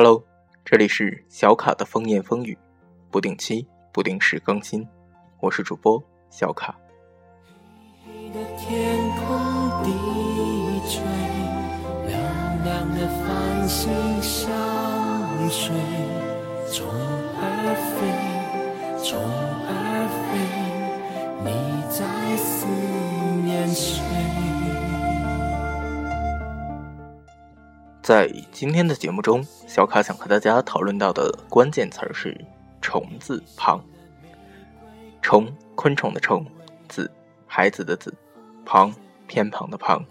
Hello，这里是小卡的风言风语，不定期、不定时更新。我是主播小卡。在今天的节目中，小卡想和大家讨论到的关键词是“虫”字旁。虫，昆虫的虫；子，孩子的子；旁，偏旁的旁。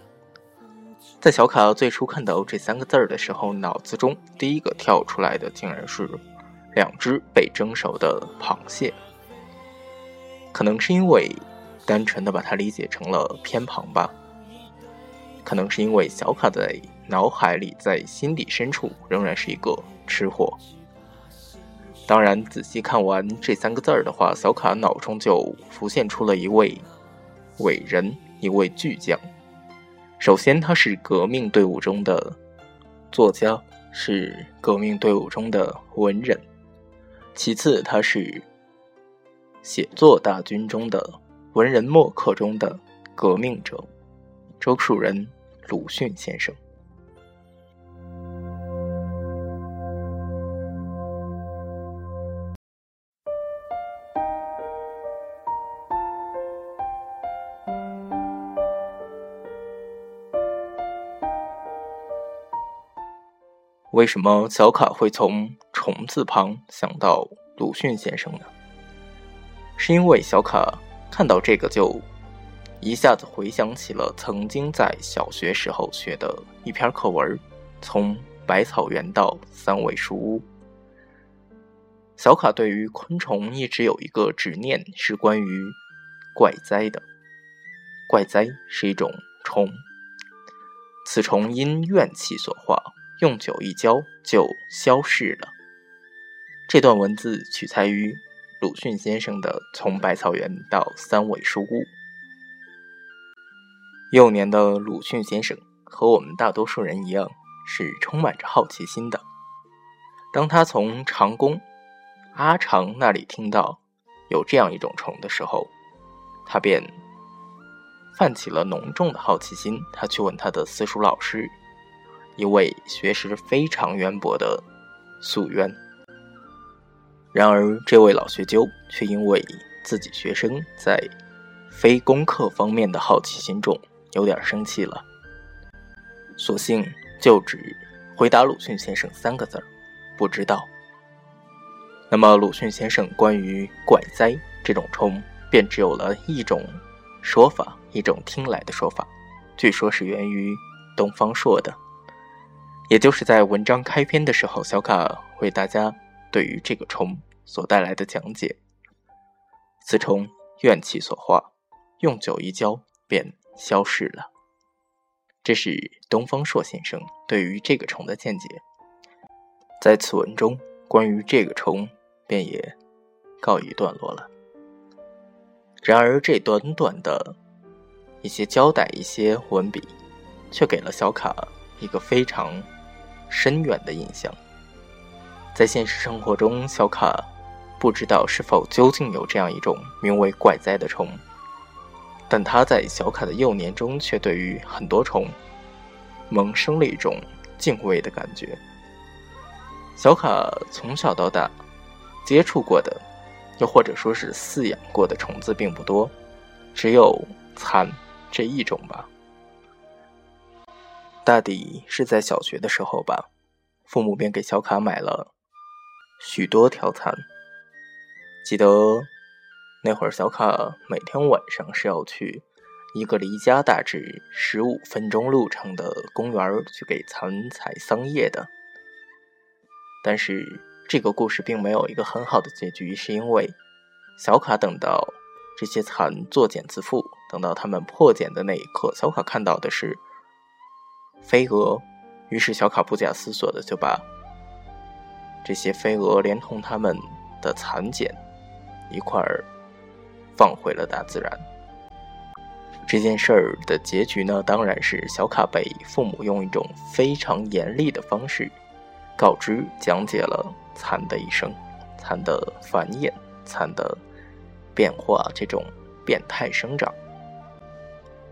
在小卡最初看到这三个字儿的时候，脑子中第一个跳出来的竟然是两只被蒸熟的螃蟹。可能是因为单纯的把它理解成了偏旁吧。可能是因为小卡在。脑海里，在心底深处，仍然是一个吃货。当然，仔细看完这三个字儿的话，小卡脑中就浮现出了一位伟人，一位巨匠。首先，他是革命队伍中的作家，是革命队伍中的文人；其次，他是写作大军中的文人墨客中的革命者——周树人、鲁迅先生。为什么小卡会从“虫”字旁想到鲁迅先生呢？是因为小卡看到这个就一下子回想起了曾经在小学时候学的一篇课文《从百草园到三味书屋》。小卡对于昆虫一直有一个执念，是关于怪哉的。怪哉是一种虫，此虫因怨气所化。用酒一浇就消逝了。这段文字取材于鲁迅先生的《从百草园到三味书屋》。幼年的鲁迅先生和我们大多数人一样，是充满着好奇心的。当他从长工阿长那里听到有这样一种虫的时候，他便泛起了浓重的好奇心。他去问他的私塾老师。一位学识非常渊博的素渊，然而这位老学究却因为自己学生在非功课方面的好奇心重，有点生气了，索性就只回答鲁迅先生三个字儿：“不知道。”那么鲁迅先生关于怪哉这种虫，便只有了一种说法，一种听来的说法，据说是源于东方朔的。也就是在文章开篇的时候，小卡为大家对于这个虫所带来的讲解。此虫怨气所化，用酒一浇便消失了。这是东方朔先生对于这个虫的见解。在此文中，关于这个虫便也告一段落了。然而，这短短的一些交代，一些文笔，却给了小卡一个非常。深远的印象，在现实生活中，小卡不知道是否究竟有这样一种名为怪哉的虫，但他在小卡的幼年中，却对于很多虫萌生了一种敬畏的感觉。小卡从小到大接触过的，又或者说是饲养过的虫子并不多，只有蚕这一种吧。大抵是在小学的时候吧，父母便给小卡买了许多条蚕。记得那会儿，小卡每天晚上是要去一个离家大致十五分钟路程的公园去给蚕采桑叶的。但是这个故事并没有一个很好的结局，是因为小卡等到这些蚕作茧自缚，等到它们破茧的那一刻，小卡看到的是。飞蛾，于是小卡不假思索的就把这些飞蛾连同它们的蚕茧一块儿放回了大自然。这件事儿的结局呢，当然是小卡被父母用一种非常严厉的方式告知讲解了蚕的一生、蚕的繁衍、蚕的变化这种变态生长，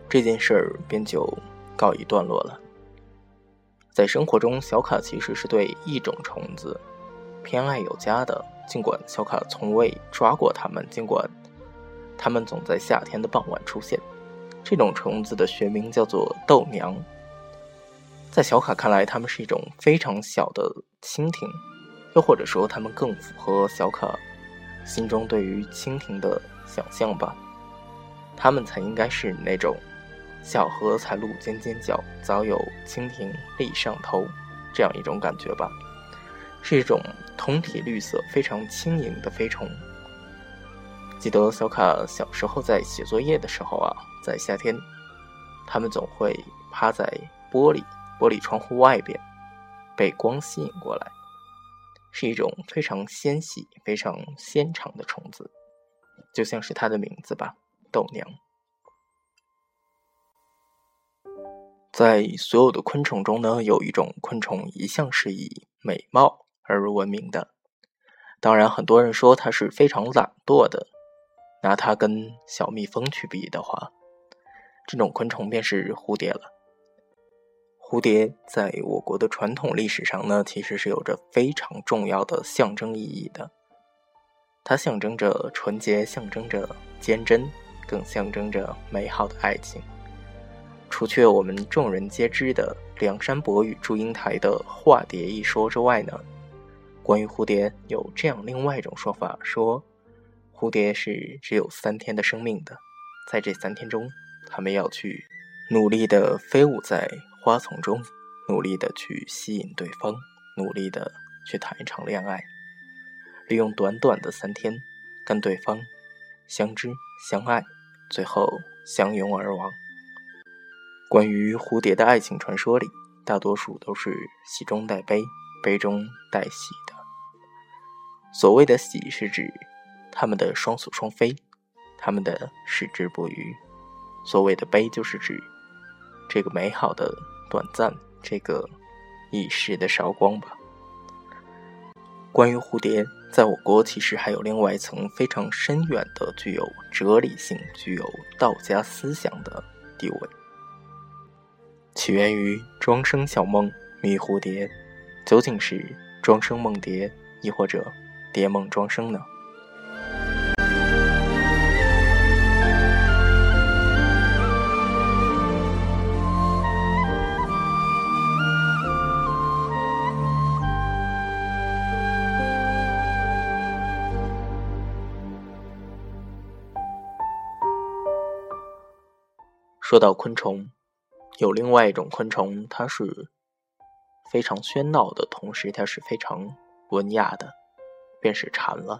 这件事儿便就告一段落了。在生活中，小卡其实是对一种虫子偏爱有加的，尽管小卡从未抓过它们，尽管它们总在夏天的傍晚出现。这种虫子的学名叫做豆娘。在小卡看来，它们是一种非常小的蜻蜓，又或者说，它们更符合小卡心中对于蜻蜓的想象吧。它们才应该是那种小荷才露尖尖角，早有蜻蜓立上头这样一种感觉吧。是一种通体绿色、非常轻盈的飞虫。记得小卡小时候在写作业的时候啊。在夏天，他们总会趴在玻璃玻璃窗户外边，被光吸引过来，是一种非常纤细、非常纤长的虫子，就像是它的名字吧，豆娘。在所有的昆虫中呢，有一种昆虫一向是以美貌而闻名的，当然，很多人说它是非常懒惰的，拿它跟小蜜蜂去比的话。这种昆虫便是蝴蝶了。蝴蝶在我国的传统历史上呢，其实是有着非常重要的象征意义的。它象征着纯洁，象征着坚贞，更象征着美好的爱情。除却我们众人皆知的梁山伯与祝英台的化蝶一说之外呢，关于蝴蝶有这样另外一种说法：说蝴蝶是只有三天的生命的，在这三天中。他们要去努力的飞舞在花丛中，努力的去吸引对方，努力的去谈一场恋爱，利用短短的三天跟对方相知相爱，最后相拥而亡。关于蝴蝶的爱情传说里，大多数都是喜中带悲，悲中带喜的。所谓的喜，是指他们的双宿双飞，他们的矢志不渝。所谓的悲，就是指这个美好的短暂，这个一时的韶光吧。关于蝴蝶，在我国其实还有另外一层非常深远的、具有哲理性、具有道家思想的地位，起源于庄生晓梦迷蝴蝶，究竟是庄生梦蝶，亦或者蝶梦庄生呢？说到昆虫，有另外一种昆虫，它是非常喧闹的，同时它是非常文雅的，便是蝉了。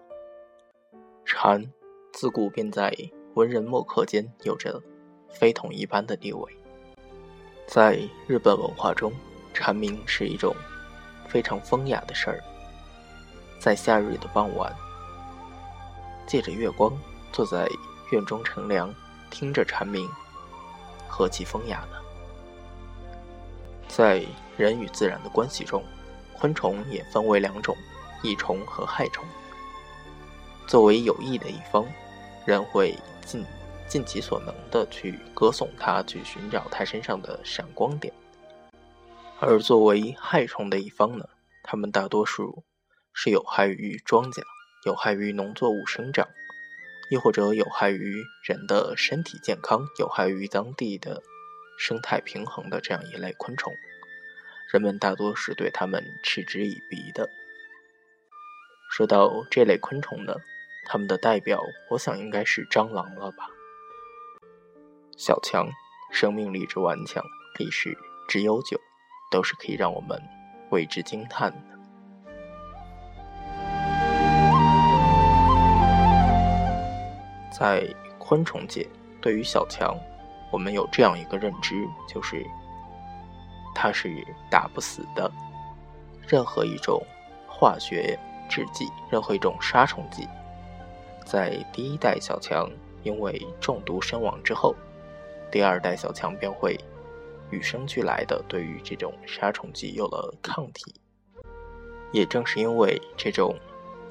蝉自古便在文人墨客间有着非同一般的地位。在日本文化中，蝉鸣是一种非常风雅的事儿。在夏日的傍晚，借着月光，坐在院中乘凉，听着蝉鸣。何其风雅呢！在人与自然的关系中，昆虫也分为两种：益虫和害虫。作为有益的一方，人会尽尽其所能的去歌颂它，去寻找它身上的闪光点；而作为害虫的一方呢，它们大多数是有害于庄稼，有害于农作物生长。亦或者有害于人的身体健康，有害于当地的生态平衡的这样一类昆虫，人们大多是对它们嗤之以鼻的。说到这类昆虫呢，它们的代表，我想应该是蟑螂了吧？小强，生命力之顽强，历史之悠久，都是可以让我们为之惊叹的。在昆虫界，对于小强，我们有这样一个认知，就是它是打不死的。任何一种化学制剂，任何一种杀虫剂，在第一代小强因为中毒身亡之后，第二代小强便会与生俱来的对于这种杀虫剂有了抗体。也正是因为这种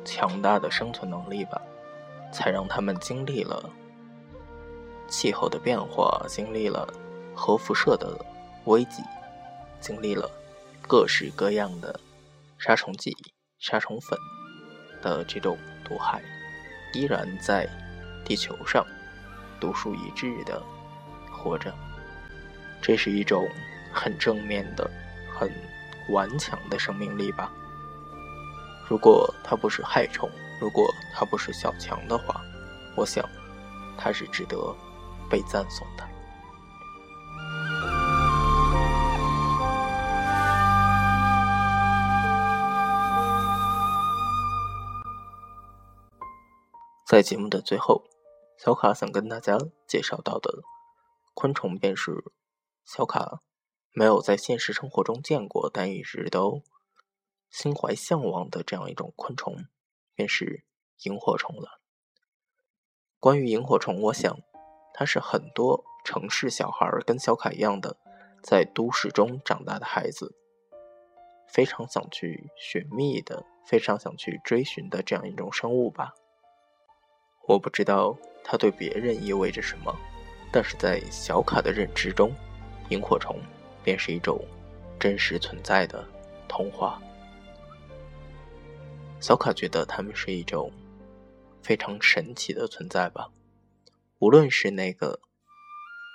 强大的生存能力吧，才让他们经历了气候的变化，经历了核辐射的危机，经历了各式各样的杀虫剂、杀虫粉的这种毒害，依然在地球上独树一帜的活着。这是一种很正面的、很顽强的生命力吧。如果它不是害虫，如果他不是小强的话，我想他是值得被赞颂的。在节目的最后，小卡想跟大家介绍到的昆虫，便是小卡没有在现实生活中见过，但一直都。心怀向往的这样一种昆虫，便是萤火虫了。关于萤火虫，我想它是很多城市小孩跟小卡一样的，在都市中长大的孩子，非常想去寻觅的，非常想去追寻的这样一种生物吧。我不知道它对别人意味着什么，但是在小卡的认知中，萤火虫便是一种真实存在的童话。小卡觉得它们是一种非常神奇的存在吧。无论是那个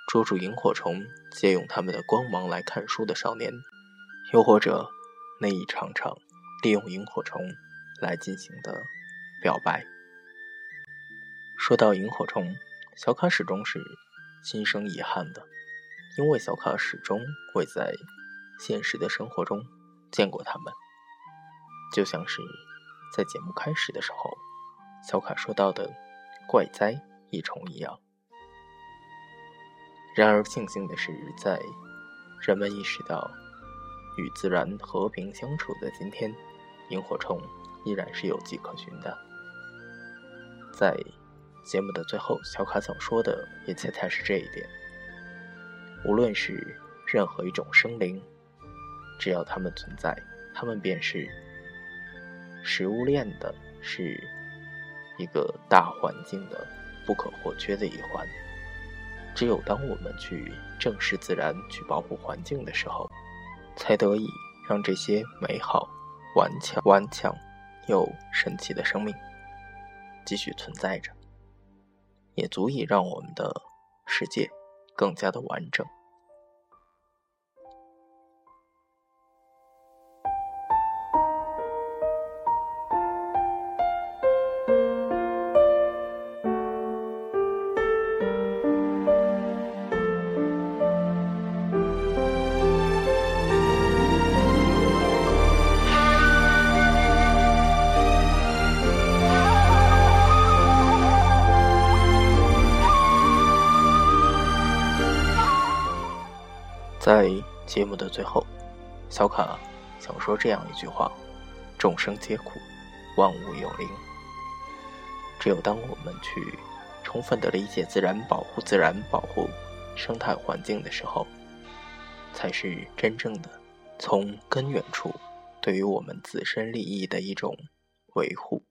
捉住萤火虫、借用它们的光芒来看书的少年，又或者那一场场利用萤火虫来进行的表白。说到萤火虫，小卡始终是心生遗憾的，因为小卡始终会在现实的生活中见过它们，就像是。在节目开始的时候，小卡说到的怪哉一虫一样。然而庆幸的是，在人们意识到与自然和平相处的今天，萤火虫依然是有迹可循的。在节目的最后，小卡想说的也恰恰是这一点。无论是任何一种生灵，只要它们存在，它们便是。食物链的是一个大环境的不可或缺的一环。只有当我们去正视自然、去保护环境的时候，才得以让这些美好、顽强、顽强又神奇的生命继续存在着，也足以让我们的世界更加的完整。在节目的最后，小卡想说这样一句话：众生皆苦，万物有灵。只有当我们去充分的理解自然、保护自然、保护生态环境的时候，才是真正的从根源处对于我们自身利益的一种维护。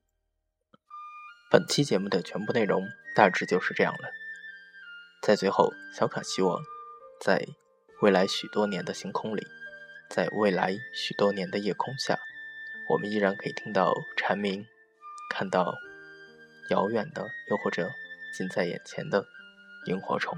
本期节目的全部内容大致就是这样了。在最后，小卡希望在。未来许多年的星空里，在未来许多年的夜空下，我们依然可以听到蝉鸣，看到遥远的，又或者近在眼前的萤火虫。